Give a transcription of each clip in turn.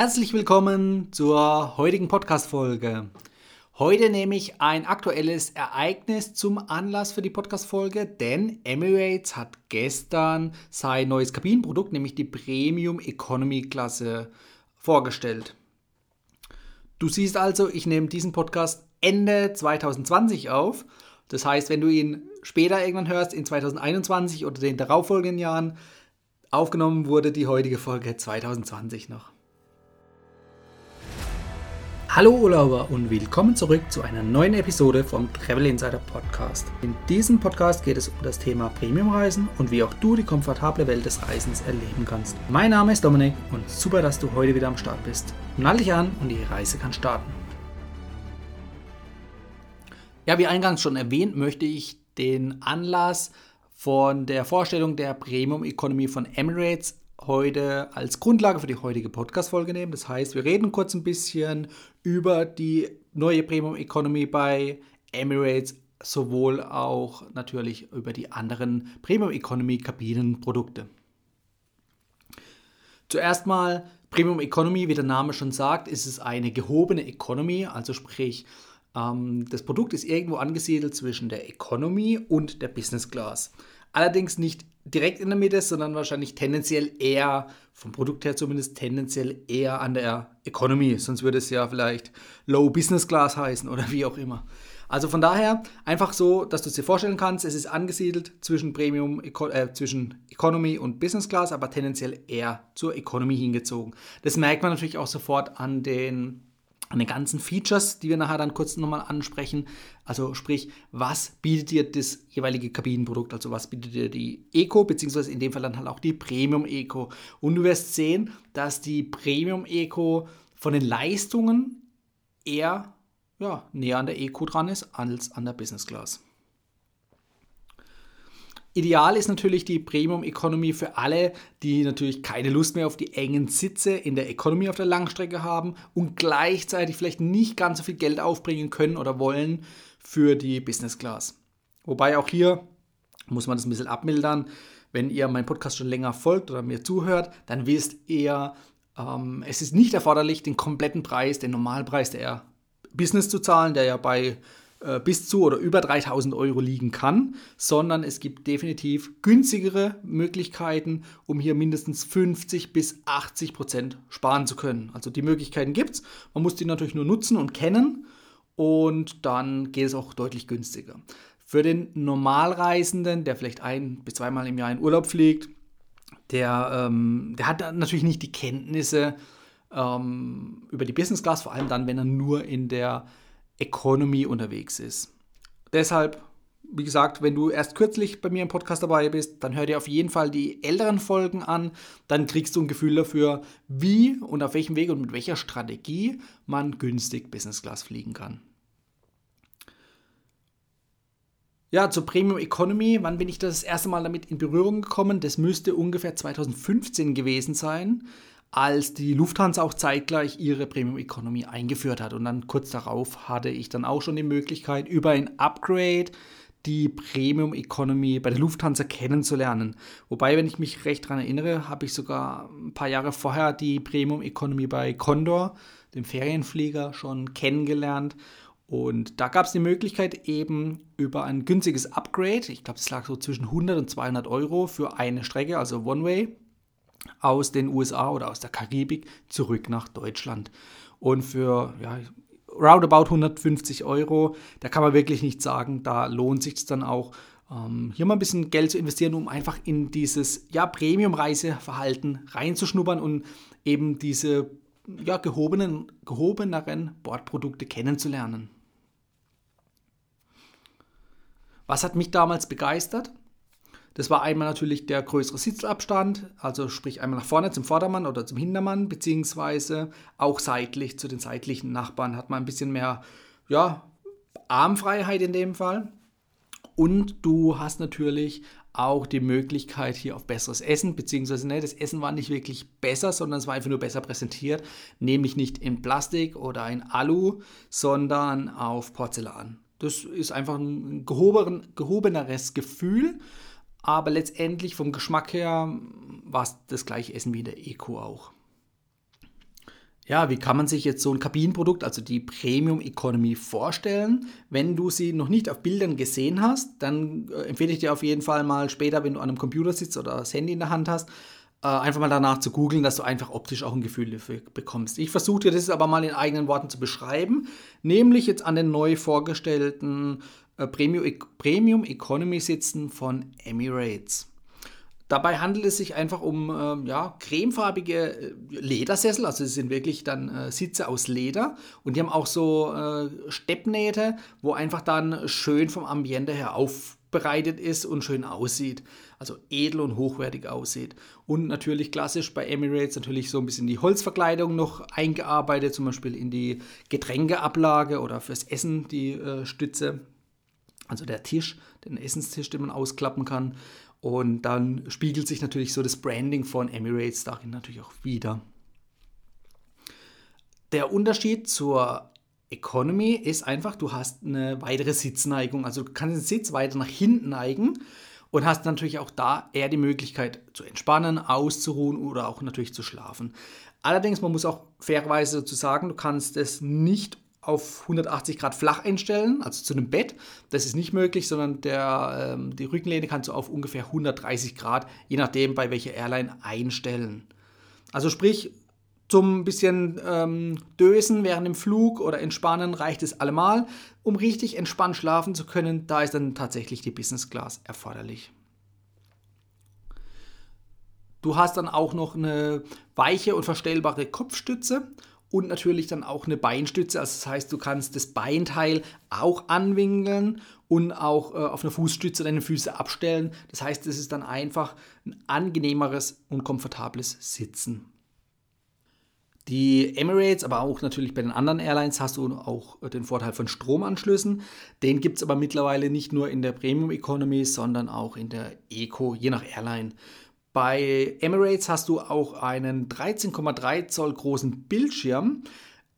Herzlich willkommen zur heutigen Podcast-Folge. Heute nehme ich ein aktuelles Ereignis zum Anlass für die Podcast-Folge, denn Emirates hat gestern sein neues Kabinenprodukt, nämlich die Premium Economy Klasse, vorgestellt. Du siehst also, ich nehme diesen Podcast Ende 2020 auf. Das heißt, wenn du ihn später irgendwann hörst, in 2021 oder den darauffolgenden Jahren, aufgenommen wurde die heutige Folge 2020 noch. Hallo Urlauber und willkommen zurück zu einer neuen Episode vom Travel Insider Podcast. In diesem Podcast geht es um das Thema Premiumreisen und wie auch du die komfortable Welt des Reisens erleben kannst. Mein Name ist Dominik und super, dass du heute wieder am Start bist. Nall dich an und die Reise kann starten. Ja, wie eingangs schon erwähnt, möchte ich den Anlass von der Vorstellung der Premium Economy von Emirates heute als Grundlage für die heutige Podcast-Folge nehmen. Das heißt, wir reden kurz ein bisschen über die neue Premium Economy bei Emirates, sowohl auch natürlich über die anderen Premium Economy Kabinenprodukte. Zuerst mal Premium Economy, wie der Name schon sagt, ist es eine gehobene Economy, also sprich, ähm, das Produkt ist irgendwo angesiedelt zwischen der Economy und der Business Class. Allerdings nicht direkt in der Mitte, sondern wahrscheinlich tendenziell eher, vom Produkt her zumindest tendenziell eher an der Economy. Sonst würde es ja vielleicht Low Business Class heißen oder wie auch immer. Also von daher einfach so, dass du es dir vorstellen kannst, es ist angesiedelt zwischen Premium, äh, zwischen Economy und Business Class, aber tendenziell eher zur Economy hingezogen. Das merkt man natürlich auch sofort an den an den ganzen Features, die wir nachher dann kurz nochmal ansprechen. Also sprich, was bietet dir das jeweilige Kabinenprodukt? Also was bietet dir die Eco, beziehungsweise in dem Fall dann halt auch die Premium Eco. Und du wirst sehen, dass die Premium Eco von den Leistungen eher ja, näher an der Eco dran ist als an der Business Class. Ideal ist natürlich die Premium Economy für alle, die natürlich keine Lust mehr auf die engen Sitze in der Economy auf der Langstrecke haben und gleichzeitig vielleicht nicht ganz so viel Geld aufbringen können oder wollen für die Business Class. Wobei auch hier muss man das ein bisschen abmildern. Wenn ihr meinen Podcast schon länger folgt oder mir zuhört, dann wisst ihr, ähm, es ist nicht erforderlich, den kompletten Preis, den Normalpreis der Business zu zahlen, der ja bei äh, bis zu oder über 3000 Euro liegen kann, sondern es gibt definitiv günstigere Möglichkeiten, um hier mindestens 50 bis 80 Prozent sparen zu können. Also die Möglichkeiten gibt es, man muss die natürlich nur nutzen und kennen und dann geht es auch deutlich günstiger. Für den Normalreisenden, der vielleicht ein bis zweimal im Jahr in Urlaub fliegt, der, ähm, der hat natürlich nicht die Kenntnisse ähm, über die Business Class, vor allem dann, wenn er nur in der Economy unterwegs ist. Deshalb, wie gesagt, wenn du erst kürzlich bei mir im Podcast dabei bist, dann hör dir auf jeden Fall die älteren Folgen an. Dann kriegst du ein Gefühl dafür, wie und auf welchem Weg und mit welcher Strategie man günstig Business Class fliegen kann. Ja, zur Premium Economy, wann bin ich das erste Mal damit in Berührung gekommen? Das müsste ungefähr 2015 gewesen sein als die Lufthansa auch zeitgleich ihre Premium Economy eingeführt hat. Und dann kurz darauf hatte ich dann auch schon die Möglichkeit, über ein Upgrade die Premium Economy bei der Lufthansa kennenzulernen. Wobei, wenn ich mich recht daran erinnere, habe ich sogar ein paar Jahre vorher die Premium Economy bei Condor, dem Ferienflieger, schon kennengelernt. Und da gab es die Möglichkeit eben über ein günstiges Upgrade, ich glaube, es lag so zwischen 100 und 200 Euro für eine Strecke, also One-Way, aus den USA oder aus der Karibik zurück nach Deutschland. Und für ja, roundabout 150 Euro, da kann man wirklich nicht sagen, da lohnt sich es dann auch, ähm, hier mal ein bisschen Geld zu investieren, um einfach in dieses ja, Premium-Reiseverhalten reinzuschnuppern und eben diese ja, gehobenen, gehobeneren Bordprodukte kennenzulernen. Was hat mich damals begeistert? Das war einmal natürlich der größere Sitzabstand, also sprich einmal nach vorne zum Vordermann oder zum Hintermann, beziehungsweise auch seitlich zu den seitlichen Nachbarn hat man ein bisschen mehr ja, Armfreiheit in dem Fall. Und du hast natürlich auch die Möglichkeit hier auf besseres Essen, beziehungsweise ne, das Essen war nicht wirklich besser, sondern es war einfach nur besser präsentiert, nämlich nicht in Plastik oder in Alu, sondern auf Porzellan. Das ist einfach ein gehobeneres Gefühl aber letztendlich vom Geschmack her war es das gleiche Essen wie der Eco auch. Ja, wie kann man sich jetzt so ein Kabinenprodukt, also die Premium Economy, vorstellen? Wenn du sie noch nicht auf Bildern gesehen hast, dann äh, empfehle ich dir auf jeden Fall mal später, wenn du an einem Computer sitzt oder das Handy in der Hand hast, äh, einfach mal danach zu googeln, dass du einfach optisch auch ein Gefühl dafür bekommst. Ich versuche dir das aber mal in eigenen Worten zu beschreiben, nämlich jetzt an den neu vorgestellten Premium, Premium Economy Sitzen von Emirates. Dabei handelt es sich einfach um äh, ja, cremefarbige äh, Ledersessel, also es sind wirklich dann äh, Sitze aus Leder und die haben auch so äh, Steppnähte, wo einfach dann schön vom Ambiente her aufbereitet ist und schön aussieht. Also edel und hochwertig aussieht. Und natürlich klassisch bei Emirates natürlich so ein bisschen die Holzverkleidung noch eingearbeitet, zum Beispiel in die Getränkeablage oder fürs Essen die äh, Stütze. Also der Tisch, den Essenstisch, den man ausklappen kann. Und dann spiegelt sich natürlich so das Branding von Emirates darin natürlich auch wieder. Der Unterschied zur Economy ist einfach, du hast eine weitere Sitzneigung. Also du kannst den Sitz weiter nach hinten neigen und hast natürlich auch da eher die Möglichkeit zu entspannen, auszuruhen oder auch natürlich zu schlafen. Allerdings, man muss auch fairerweise dazu sagen, du kannst es nicht auf 180 Grad flach einstellen, also zu einem Bett. Das ist nicht möglich, sondern der, ähm, die Rückenlehne kannst du auf ungefähr 130 Grad, je nachdem bei welcher Airline, einstellen. Also sprich, zum bisschen ähm, Dösen während dem Flug oder Entspannen reicht es allemal. Um richtig entspannt schlafen zu können, da ist dann tatsächlich die Business Class erforderlich. Du hast dann auch noch eine weiche und verstellbare Kopfstütze und natürlich dann auch eine Beinstütze. Also das heißt, du kannst das Beinteil auch anwinkeln und auch äh, auf einer Fußstütze deine Füße abstellen. Das heißt, es ist dann einfach ein angenehmeres und komfortables Sitzen. Die Emirates, aber auch natürlich bei den anderen Airlines hast du auch den Vorteil von Stromanschlüssen. Den gibt es aber mittlerweile nicht nur in der Premium Economy, sondern auch in der Eco, je nach Airline. Bei Emirates hast du auch einen 13,3 Zoll großen Bildschirm.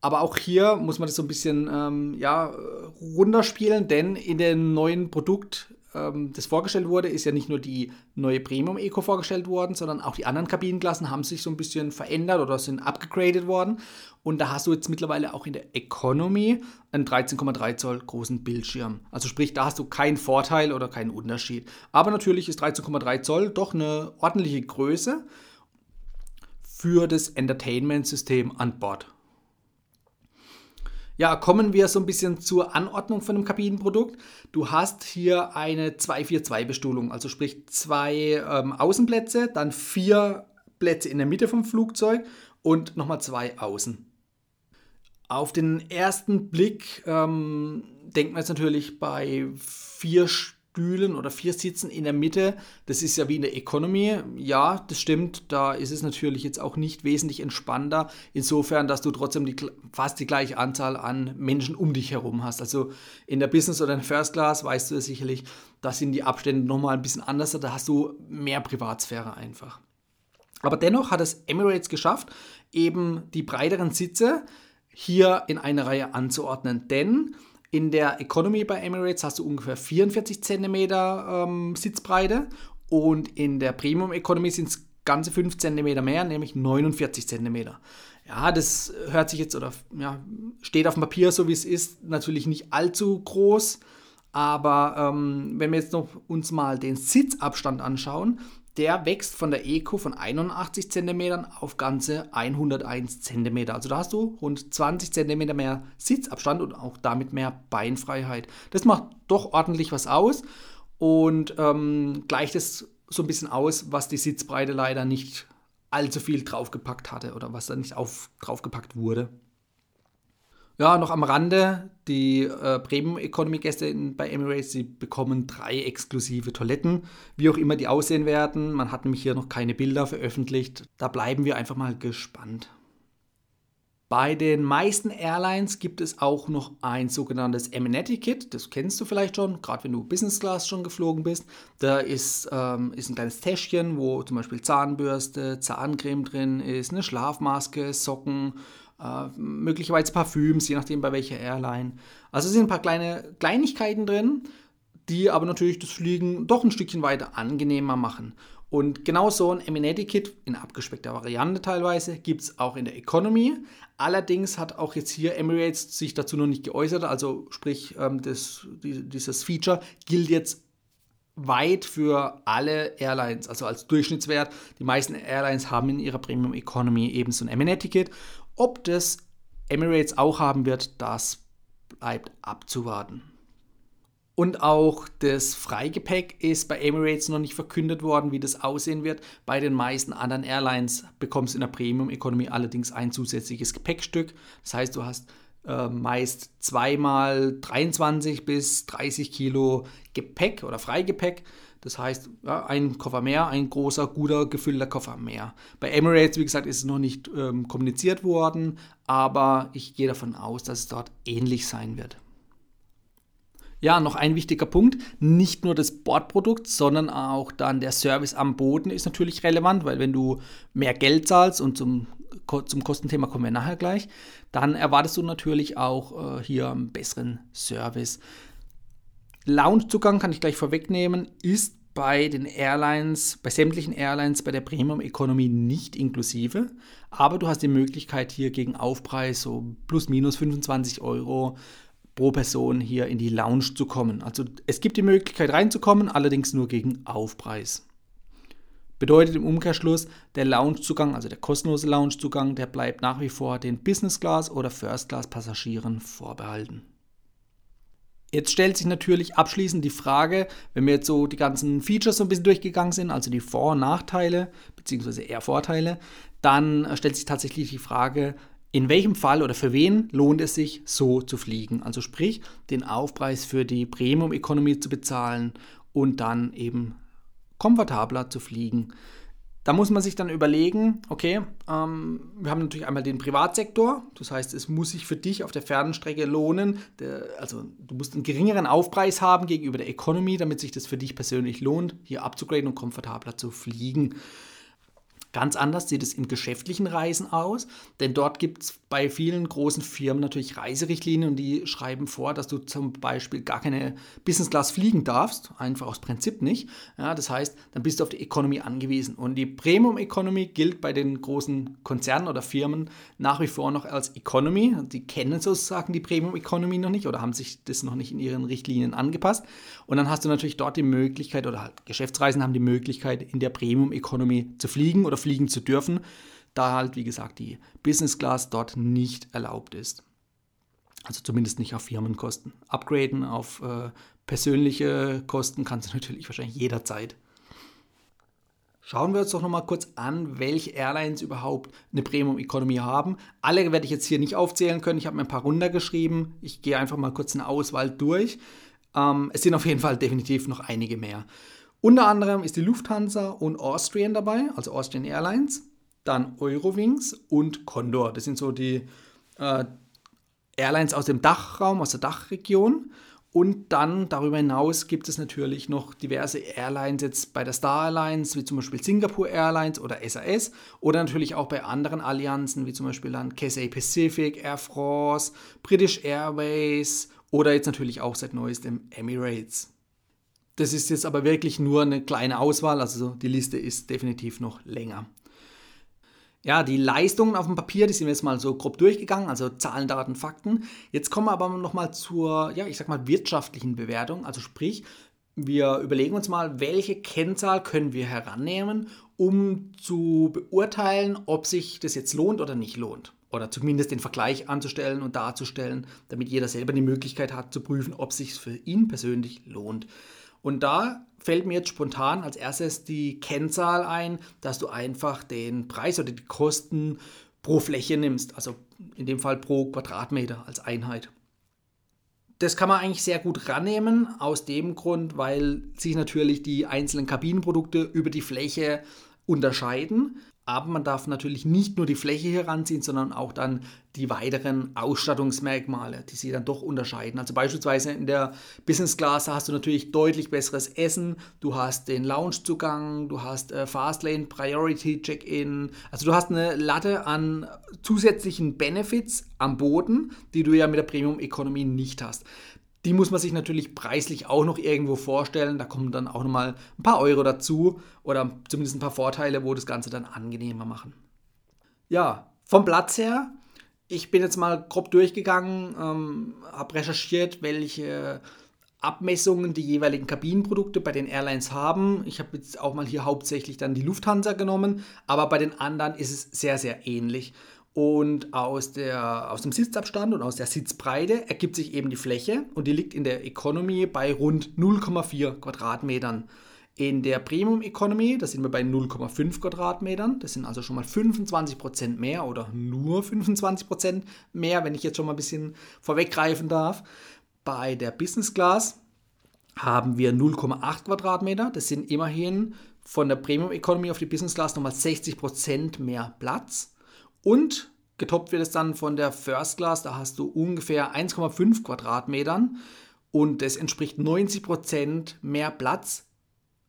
Aber auch hier muss man das so ein bisschen ähm, ja, runterspielen, denn in dem neuen Produkt ähm, das vorgestellt wurde, ist ja nicht nur die neue Premium Eco vorgestellt worden, sondern auch die anderen Kabinenklassen haben sich so ein bisschen verändert oder sind abgegradet worden. Und da hast du jetzt mittlerweile auch in der Economy einen 13,3 Zoll großen Bildschirm. Also sprich, da hast du keinen Vorteil oder keinen Unterschied. Aber natürlich ist 13,3 Zoll doch eine ordentliche Größe für das Entertainment-System an Bord. Ja, kommen wir so ein bisschen zur Anordnung von einem Kabinenprodukt. Du hast hier eine 242-Bestuhlung, also sprich zwei ähm, Außenplätze, dann vier Plätze in der Mitte vom Flugzeug und nochmal zwei außen. Auf den ersten Blick ähm, denkt man jetzt natürlich bei vier Stühlen oder vier Sitzen in der Mitte, das ist ja wie in der Economy. Ja, das stimmt, da ist es natürlich jetzt auch nicht wesentlich entspannter, insofern, dass du trotzdem die, fast die gleiche Anzahl an Menschen um dich herum hast. Also in der Business oder in der First Class weißt du sicherlich, da sind die Abstände nochmal ein bisschen anders, da hast du mehr Privatsphäre einfach. Aber dennoch hat es Emirates geschafft, eben die breiteren Sitze hier in eine Reihe anzuordnen, denn in der Economy bei Emirates hast du ungefähr 44 cm ähm, Sitzbreite und in der Premium Economy sind es ganze 5 cm mehr, nämlich 49 cm. Ja, das hört sich jetzt oder ja, steht auf dem Papier so wie es ist, natürlich nicht allzu groß. Aber ähm, wenn wir jetzt noch uns mal den Sitzabstand anschauen, der wächst von der Eco von 81 cm auf ganze 101 cm. Also da hast du rund 20 cm mehr Sitzabstand und auch damit mehr Beinfreiheit. Das macht doch ordentlich was aus und ähm, gleicht es so ein bisschen aus, was die Sitzbreite leider nicht allzu viel draufgepackt hatte oder was da nicht auf, draufgepackt wurde. Ja, noch am Rande, die äh, Premium Economy Gäste bei Emirates, sie bekommen drei exklusive Toiletten, wie auch immer die aussehen werden. Man hat nämlich hier noch keine Bilder veröffentlicht. Da bleiben wir einfach mal gespannt. Bei den meisten Airlines gibt es auch noch ein sogenanntes Amenity-Kit. Das kennst du vielleicht schon, gerade wenn du Business Class schon geflogen bist. Da ist, ähm, ist ein kleines Täschchen, wo zum Beispiel Zahnbürste, Zahncreme drin ist, eine Schlafmaske, Socken, äh, möglicherweise Parfüms, je nachdem bei welcher Airline. Also sind ein paar kleine Kleinigkeiten drin, die aber natürlich das Fliegen doch ein Stückchen weiter angenehmer machen. Und genau so ein Amenity-Kit in abgespeckter Variante teilweise gibt es auch in der Economy. Allerdings hat auch jetzt hier Emirates sich dazu noch nicht geäußert. Also sprich, ähm, das, dieses Feature gilt jetzt weit für alle Airlines, also als Durchschnittswert. Die meisten Airlines haben in ihrer Premium Economy eben so ein M&A-Ticket. Ob das Emirates auch haben wird, das bleibt abzuwarten. Und auch das Freigepäck ist bei Emirates noch nicht verkündet worden, wie das aussehen wird. Bei den meisten anderen Airlines bekommst du in der Premium Economy allerdings ein zusätzliches Gepäckstück. Das heißt, du hast äh, meist zweimal 23 bis 30 Kilo Gepäck oder Freigepäck. Das heißt, ja, ein Koffer mehr, ein großer, guter, gefüllter Koffer mehr. Bei Emirates, wie gesagt, ist es noch nicht ähm, kommuniziert worden, aber ich gehe davon aus, dass es dort ähnlich sein wird. Ja, noch ein wichtiger Punkt, nicht nur das Bordprodukt, sondern auch dann der Service am Boden ist natürlich relevant, weil wenn du mehr Geld zahlst und zum, zum Kostenthema kommen wir nachher gleich, dann erwartest du natürlich auch äh, hier einen besseren Service. Loungezugang kann ich gleich vorwegnehmen, ist bei den Airlines, bei sämtlichen Airlines bei der Premium Economy nicht inklusive, aber du hast die Möglichkeit hier gegen Aufpreis so plus minus 25 Euro pro Person hier in die Lounge zu kommen. Also es gibt die Möglichkeit reinzukommen, allerdings nur gegen Aufpreis. Bedeutet im Umkehrschluss, der Loungezugang, also der kostenlose Loungezugang, der bleibt nach wie vor den Business Class oder First Class Passagieren vorbehalten. Jetzt stellt sich natürlich abschließend die Frage, wenn wir jetzt so die ganzen Features so ein bisschen durchgegangen sind, also die Vor- und Nachteile, beziehungsweise eher Vorteile, dann stellt sich tatsächlich die Frage, in welchem Fall oder für wen lohnt es sich, so zu fliegen? Also sprich, den Aufpreis für die Premium Economy zu bezahlen und dann eben komfortabler zu fliegen. Da muss man sich dann überlegen, okay, ähm, wir haben natürlich einmal den Privatsektor, das heißt, es muss sich für dich auf der Fernstrecke lohnen, der, also du musst einen geringeren Aufpreis haben gegenüber der Economy, damit sich das für dich persönlich lohnt, hier abzugraden und komfortabler zu fliegen. Ganz anders sieht es im geschäftlichen Reisen aus, denn dort gibt es bei vielen großen Firmen natürlich Reiserichtlinien und die schreiben vor, dass du zum Beispiel gar keine Business Class fliegen darfst, einfach aus Prinzip nicht. Ja, das heißt, dann bist du auf die Economy angewiesen. Und die Premium Economy gilt bei den großen Konzernen oder Firmen nach wie vor noch als Economy. Die kennen sozusagen die Premium Economy noch nicht oder haben sich das noch nicht in ihren Richtlinien angepasst. Und dann hast du natürlich dort die Möglichkeit oder halt Geschäftsreisen haben die Möglichkeit, in der Premium Economy zu fliegen oder fliegen zu dürfen, da halt, wie gesagt, die Business Class dort nicht erlaubt ist. Also zumindest nicht auf Firmenkosten. Upgraden auf äh, persönliche Kosten kannst du natürlich wahrscheinlich jederzeit. Schauen wir uns doch nochmal kurz an, welche Airlines überhaupt eine Premium Economy haben. Alle werde ich jetzt hier nicht aufzählen können. Ich habe mir ein paar runtergeschrieben. Ich gehe einfach mal kurz eine Auswahl durch. Ähm, es sind auf jeden Fall definitiv noch einige mehr. Unter anderem ist die Lufthansa und Austrian dabei, also Austrian Airlines, dann Eurowings und Condor. Das sind so die äh, Airlines aus dem Dachraum, aus der Dachregion. Und dann darüber hinaus gibt es natürlich noch diverse Airlines jetzt bei der Star Alliance, wie zum Beispiel Singapore Airlines oder SAS oder natürlich auch bei anderen Allianzen, wie zum Beispiel dann Cathay Pacific, Air France, British Airways oder jetzt natürlich auch seit neuestem Emirates. Das ist jetzt aber wirklich nur eine kleine Auswahl, also die Liste ist definitiv noch länger. Ja, die Leistungen auf dem Papier, die sind wir jetzt mal so grob durchgegangen, also Zahlen, Daten, Fakten. Jetzt kommen wir aber nochmal zur, ja, ich sag mal, wirtschaftlichen Bewertung. Also sprich, wir überlegen uns mal, welche Kennzahl können wir herannehmen, um zu beurteilen, ob sich das jetzt lohnt oder nicht lohnt. Oder zumindest den Vergleich anzustellen und darzustellen, damit jeder selber die Möglichkeit hat zu prüfen, ob es sich für ihn persönlich lohnt. Und da fällt mir jetzt spontan als erstes die Kennzahl ein, dass du einfach den Preis oder die Kosten pro Fläche nimmst, also in dem Fall pro Quadratmeter als Einheit. Das kann man eigentlich sehr gut rannehmen, aus dem Grund, weil sich natürlich die einzelnen Kabinenprodukte über die Fläche unterscheiden. Aber man darf natürlich nicht nur die Fläche heranziehen, sondern auch dann die weiteren Ausstattungsmerkmale, die sie dann doch unterscheiden. Also beispielsweise in der Business Class hast du natürlich deutlich besseres Essen, du hast den Loungezugang, du hast äh, Fastlane Priority Check-in. Also du hast eine Latte an zusätzlichen Benefits am Boden, die du ja mit der Premium Economy nicht hast. Die muss man sich natürlich preislich auch noch irgendwo vorstellen. Da kommen dann auch nochmal ein paar Euro dazu oder zumindest ein paar Vorteile, wo das Ganze dann angenehmer machen. Ja, vom Platz her, ich bin jetzt mal grob durchgegangen, ähm, habe recherchiert, welche Abmessungen die jeweiligen Kabinenprodukte bei den Airlines haben. Ich habe jetzt auch mal hier hauptsächlich dann die Lufthansa genommen, aber bei den anderen ist es sehr, sehr ähnlich. Und aus, der, aus dem Sitzabstand und aus der Sitzbreite ergibt sich eben die Fläche und die liegt in der Economy bei rund 0,4 Quadratmetern. In der Premium Economy, da sind wir bei 0,5 Quadratmetern. Das sind also schon mal 25% mehr oder nur 25% mehr, wenn ich jetzt schon mal ein bisschen vorweggreifen darf. Bei der Business Class haben wir 0,8 Quadratmeter. Das sind immerhin von der Premium Economy auf die Business Class nochmal 60% mehr Platz. Und getoppt wird es dann von der First Class, da hast du ungefähr 1,5 Quadratmetern und das entspricht 90% mehr Platz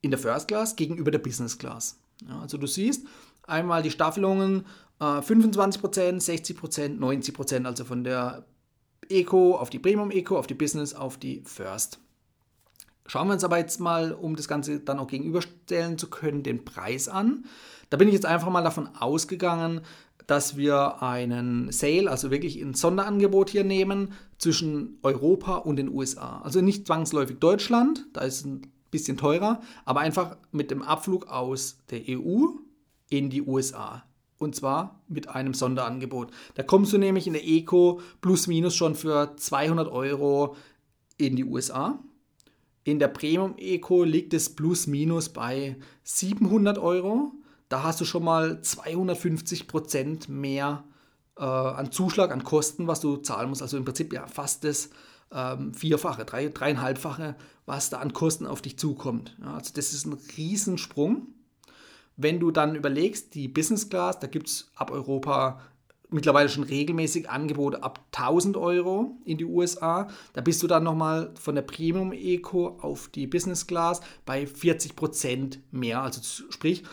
in der First Class gegenüber der Business Class. Ja, also du siehst einmal die Staffelungen äh, 25%, 60%, 90%, also von der Eco auf die Premium Eco, auf die Business, auf die First. Schauen wir uns aber jetzt mal, um das Ganze dann auch gegenüberstellen zu können, den Preis an. Da bin ich jetzt einfach mal davon ausgegangen, dass wir einen Sale, also wirklich ein Sonderangebot hier nehmen zwischen Europa und den USA. Also nicht zwangsläufig Deutschland, da ist es ein bisschen teurer, aber einfach mit dem Abflug aus der EU in die USA. Und zwar mit einem Sonderangebot. Da kommst du nämlich in der Eco plus minus schon für 200 Euro in die USA. In der Premium Eco liegt es plus minus bei 700 Euro da hast du schon mal 250 Prozent mehr äh, an Zuschlag, an Kosten, was du zahlen musst. Also im Prinzip ja fast das ähm, Vierfache, drei, dreieinhalbfache, was da an Kosten auf dich zukommt. Ja, also das ist ein Riesensprung. Wenn du dann überlegst, die Business Class, da gibt es ab Europa mittlerweile schon regelmäßig Angebote ab 1000 Euro in die USA. Da bist du dann nochmal von der Premium Eco auf die Business Class bei 40 Prozent mehr. Also sprich,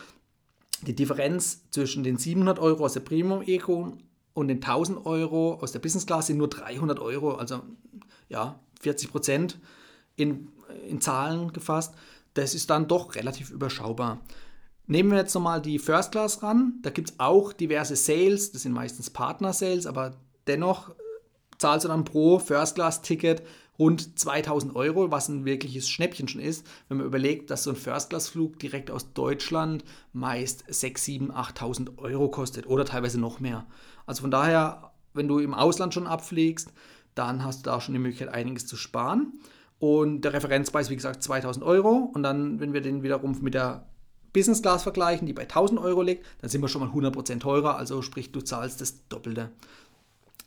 die Differenz zwischen den 700 Euro aus der Premium Eco und den 1000 Euro aus der Business Class sind nur 300 Euro, also ja, 40 Prozent in, in Zahlen gefasst. Das ist dann doch relativ überschaubar. Nehmen wir jetzt nochmal die First Class ran. Da gibt es auch diverse Sales, das sind meistens Partner-Sales, aber dennoch zahlst du dann pro First Class Rund 2000 Euro, was ein wirkliches Schnäppchen schon ist, wenn man überlegt, dass so ein First-Class-Flug direkt aus Deutschland meist 6, 7, 8000 Euro kostet oder teilweise noch mehr. Also von daher, wenn du im Ausland schon abfliegst, dann hast du da schon die Möglichkeit, einiges zu sparen. Und der Referenzpreis, wie gesagt, 2000 Euro. Und dann, wenn wir den wiederum mit der Business Class vergleichen, die bei 1000 Euro liegt, dann sind wir schon mal 100% teurer. Also sprich, du zahlst das Doppelte.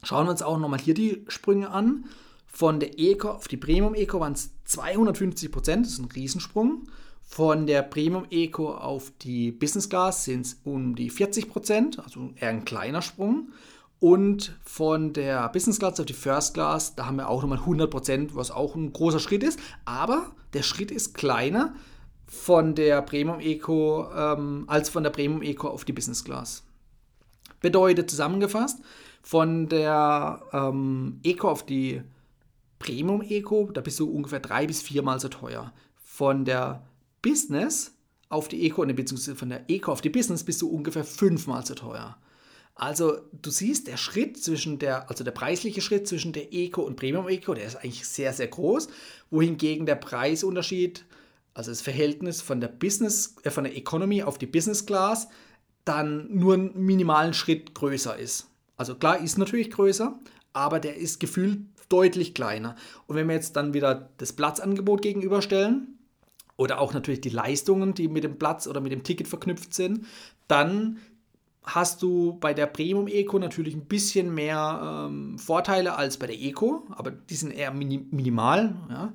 Schauen wir uns auch nochmal hier die Sprünge an. Von der Eco auf die Premium Eco waren es 250 Prozent, das ist ein Riesensprung. Von der Premium Eco auf die Business Class sind es um die 40 Prozent, also eher ein kleiner Sprung. Und von der Business Class auf die First Class, da haben wir auch nochmal 100 Prozent, was auch ein großer Schritt ist. Aber der Schritt ist kleiner von der Premium Eco ähm, als von der Premium Eco auf die Business Class. Bedeutet zusammengefasst, von der ähm, Eco auf die Premium Eco, da bist du ungefähr drei bis viermal so teuer. Von der Business auf die Eco, beziehungsweise von der Eco auf die Business bist du ungefähr fünfmal so teuer. Also du siehst, der Schritt zwischen der, also der preisliche Schritt zwischen der Eco und Premium Eco, der ist eigentlich sehr, sehr groß, wohingegen der Preisunterschied, also das Verhältnis von der Business, äh, von der Economy auf die Business Class, dann nur einen minimalen Schritt größer ist. Also klar ist natürlich größer, aber der ist gefühlt deutlich kleiner. Und wenn wir jetzt dann wieder das Platzangebot gegenüberstellen oder auch natürlich die Leistungen, die mit dem Platz oder mit dem Ticket verknüpft sind, dann hast du bei der Premium Eco natürlich ein bisschen mehr ähm, Vorteile als bei der Eco, aber die sind eher mini minimal. Ja.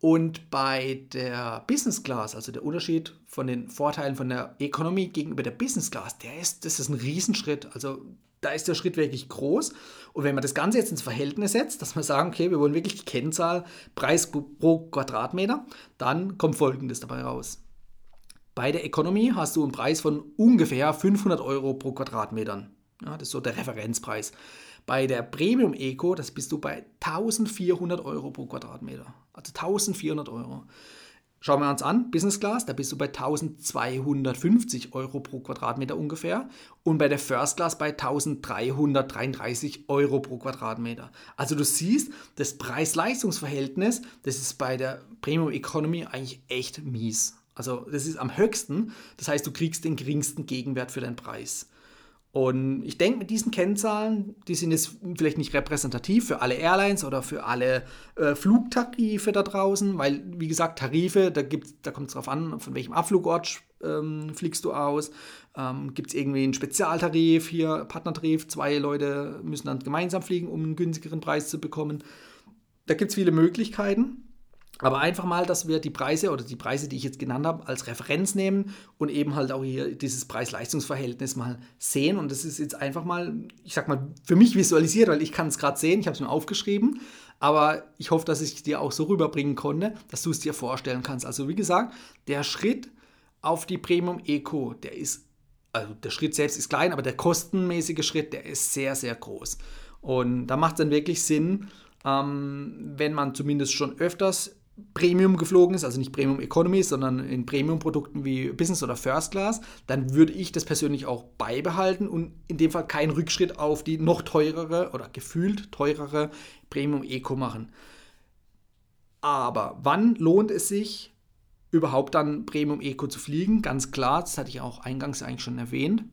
Und bei der Business Class, also der Unterschied von den Vorteilen von der Economy gegenüber der Business Class, der ist, das ist ein Riesenschritt. Also da ist der Schritt wirklich groß. Und wenn man das Ganze jetzt ins Verhältnis setzt, dass wir sagen, okay, wir wollen wirklich die Kennzahl Preis pro Quadratmeter, dann kommt Folgendes dabei raus. Bei der Economy hast du einen Preis von ungefähr 500 Euro pro Quadratmeter. Ja, das ist so der Referenzpreis. Bei der Premium Eco, das bist du bei 1400 Euro pro Quadratmeter. Also 1400 Euro. Schauen wir uns an, Business Class, da bist du bei 1250 Euro pro Quadratmeter ungefähr und bei der First Class bei 1333 Euro pro Quadratmeter. Also du siehst, das Preis-Leistungs-Verhältnis, das ist bei der Premium Economy eigentlich echt mies. Also das ist am höchsten, das heißt, du kriegst den geringsten Gegenwert für deinen Preis. Und ich denke, mit diesen Kennzahlen, die sind jetzt vielleicht nicht repräsentativ für alle Airlines oder für alle äh, Flugtarife da draußen, weil, wie gesagt, Tarife, da, da kommt es darauf an, von welchem Abflugort ähm, fliegst du aus. Ähm, Gibt es irgendwie einen Spezialtarif, hier Partnertarif, zwei Leute müssen dann gemeinsam fliegen, um einen günstigeren Preis zu bekommen. Da gibt es viele Möglichkeiten. Aber einfach mal, dass wir die Preise oder die Preise, die ich jetzt genannt habe, als Referenz nehmen und eben halt auch hier dieses Preis-Leistungs-Verhältnis mal sehen. Und das ist jetzt einfach mal, ich sag mal, für mich visualisiert, weil ich kann es gerade sehen, ich habe es mir aufgeschrieben. Aber ich hoffe, dass ich dir auch so rüberbringen konnte, dass du es dir vorstellen kannst. Also wie gesagt, der Schritt auf die Premium Eco, der ist, also der Schritt selbst ist klein, aber der kostenmäßige Schritt, der ist sehr, sehr groß. Und da macht es dann wirklich Sinn, ähm, wenn man zumindest schon öfters Premium geflogen ist, also nicht Premium Economy, sondern in Premium-Produkten wie Business oder First Class, dann würde ich das persönlich auch beibehalten und in dem Fall keinen Rückschritt auf die noch teurere oder gefühlt teurere Premium Eco machen. Aber wann lohnt es sich überhaupt dann Premium Eco zu fliegen? Ganz klar, das hatte ich auch eingangs eigentlich schon erwähnt.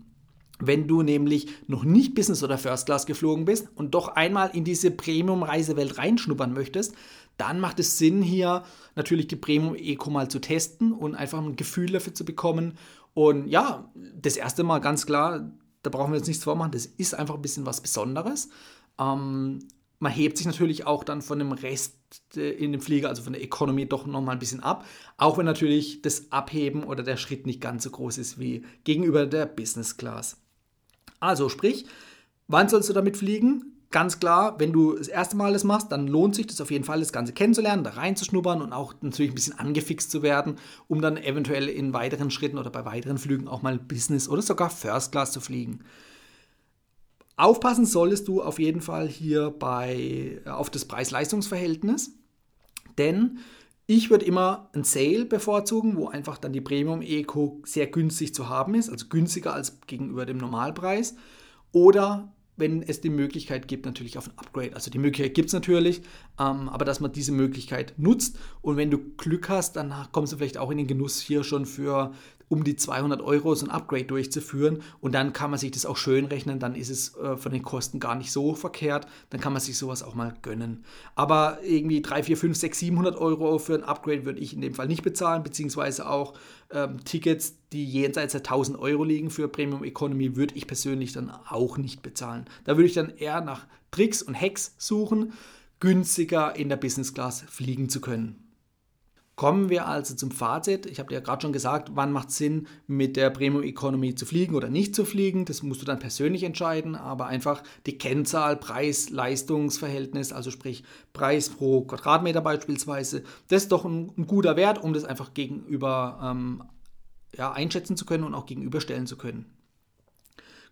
Wenn du nämlich noch nicht Business oder First Class geflogen bist und doch einmal in diese Premium-Reisewelt reinschnuppern möchtest, dann macht es Sinn, hier natürlich die Premium Eco mal zu testen und einfach ein Gefühl dafür zu bekommen. Und ja, das erste Mal ganz klar, da brauchen wir jetzt nichts vormachen, das ist einfach ein bisschen was Besonderes. Ähm, man hebt sich natürlich auch dann von dem Rest in dem Flieger, also von der Economy, doch nochmal ein bisschen ab. Auch wenn natürlich das Abheben oder der Schritt nicht ganz so groß ist wie gegenüber der Business Class. Also sprich, wann sollst du damit fliegen? Ganz klar, wenn du das erste Mal das machst, dann lohnt sich das auf jeden Fall, das Ganze kennenzulernen, da reinzuschnuppern und auch natürlich ein bisschen angefixt zu werden, um dann eventuell in weiteren Schritten oder bei weiteren Flügen auch mal Business oder sogar First Class zu fliegen. Aufpassen solltest du auf jeden Fall hier bei, äh, auf das Preis-Leistungs-Verhältnis, denn ich würde immer ein Sale bevorzugen, wo einfach dann die Premium Eco sehr günstig zu haben ist, also günstiger als gegenüber dem Normalpreis. Oder wenn es die Möglichkeit gibt, natürlich auf ein Upgrade. Also die Möglichkeit gibt es natürlich, ähm, aber dass man diese Möglichkeit nutzt und wenn du Glück hast, dann kommst du vielleicht auch in den Genuss hier schon für um die 200 Euro so ein Upgrade durchzuführen und dann kann man sich das auch schön rechnen, dann ist es äh, von den Kosten gar nicht so verkehrt, dann kann man sich sowas auch mal gönnen. Aber irgendwie 3, 4, 5, 6, 700 Euro für ein Upgrade würde ich in dem Fall nicht bezahlen, beziehungsweise auch ähm, Tickets, die jenseits der 1000 Euro liegen für Premium Economy, würde ich persönlich dann auch nicht bezahlen. Da würde ich dann eher nach Tricks und Hacks suchen, günstiger in der Business Class fliegen zu können. Kommen wir also zum Fazit. Ich habe dir ja gerade schon gesagt, wann macht es Sinn, mit der Premium Economy zu fliegen oder nicht zu fliegen. Das musst du dann persönlich entscheiden, aber einfach die Kennzahl, Preis-Leistungs-Verhältnis, also sprich Preis pro Quadratmeter beispielsweise, das ist doch ein, ein guter Wert, um das einfach gegenüber ähm, ja, einschätzen zu können und auch gegenüberstellen zu können.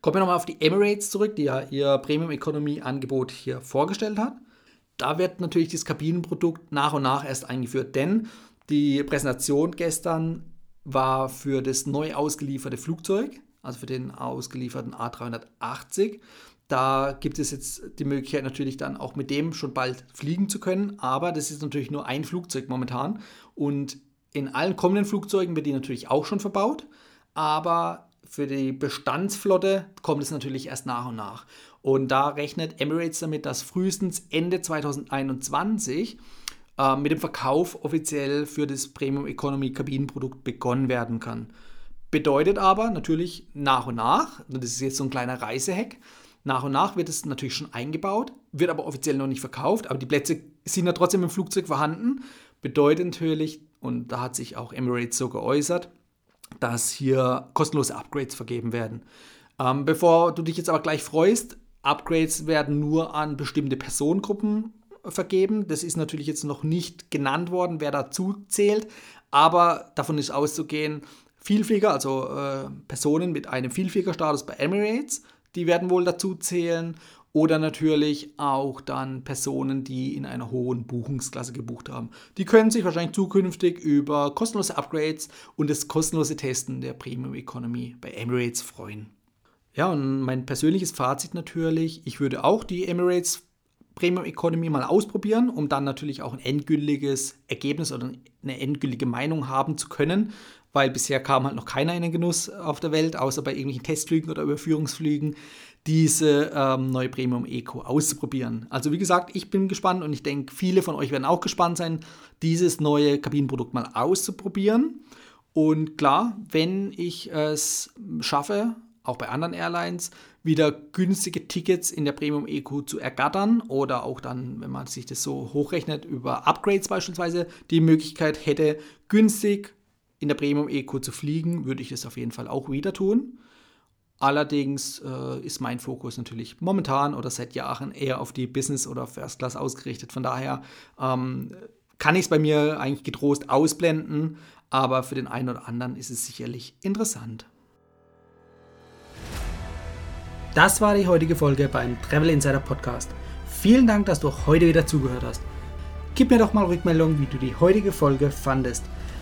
Kommen wir nochmal auf die Emirates zurück, die ja ihr Premium Economy Angebot hier vorgestellt hat. Da wird natürlich das Kabinenprodukt nach und nach erst eingeführt, denn die Präsentation gestern war für das neu ausgelieferte Flugzeug, also für den ausgelieferten A380. Da gibt es jetzt die Möglichkeit natürlich dann auch mit dem schon bald fliegen zu können, aber das ist natürlich nur ein Flugzeug momentan und in allen kommenden Flugzeugen wird die natürlich auch schon verbaut, aber für die Bestandsflotte kommt es natürlich erst nach und nach. Und da rechnet Emirates damit, dass frühestens Ende 2021 äh, mit dem Verkauf offiziell für das Premium Economy Kabinenprodukt begonnen werden kann. Bedeutet aber natürlich nach und nach, das ist jetzt so ein kleiner Reisehack, nach und nach wird es natürlich schon eingebaut, wird aber offiziell noch nicht verkauft, aber die Plätze sind ja trotzdem im Flugzeug vorhanden. Bedeutet natürlich, und da hat sich auch Emirates so geäußert, dass hier kostenlose Upgrades vergeben werden. Ähm, bevor du dich jetzt aber gleich freust, Upgrades werden nur an bestimmte Personengruppen vergeben. Das ist natürlich jetzt noch nicht genannt worden, wer dazu zählt, aber davon ist auszugehen, Vielflieger, also äh, Personen mit einem Vielfliegerstatus bei Emirates, die werden wohl dazu zählen. Oder natürlich auch dann Personen, die in einer hohen Buchungsklasse gebucht haben. Die können sich wahrscheinlich zukünftig über kostenlose Upgrades und das kostenlose Testen der Premium Economy bei Emirates freuen. Ja, und mein persönliches Fazit natürlich, ich würde auch die Emirates Premium Economy mal ausprobieren, um dann natürlich auch ein endgültiges Ergebnis oder eine endgültige Meinung haben zu können, weil bisher kam halt noch keiner in den Genuss auf der Welt, außer bei irgendwelchen Testflügen oder Überführungsflügen, diese ähm, neue Premium Eco auszuprobieren. Also wie gesagt, ich bin gespannt und ich denke, viele von euch werden auch gespannt sein, dieses neue Kabinenprodukt mal auszuprobieren. Und klar, wenn ich es schaffe, auch bei anderen Airlines, wieder günstige Tickets in der Premium Eco zu ergattern oder auch dann, wenn man sich das so hochrechnet, über Upgrades beispielsweise die Möglichkeit hätte, günstig in der Premium Eco zu fliegen, würde ich das auf jeden Fall auch wieder tun. Allerdings äh, ist mein Fokus natürlich momentan oder seit Jahren eher auf die Business- oder First Class ausgerichtet. Von daher ähm, kann ich es bei mir eigentlich getrost ausblenden, aber für den einen oder anderen ist es sicherlich interessant. Das war die heutige Folge beim Travel Insider Podcast. Vielen Dank, dass du heute wieder zugehört hast. Gib mir doch mal Rückmeldung, wie du die heutige Folge fandest.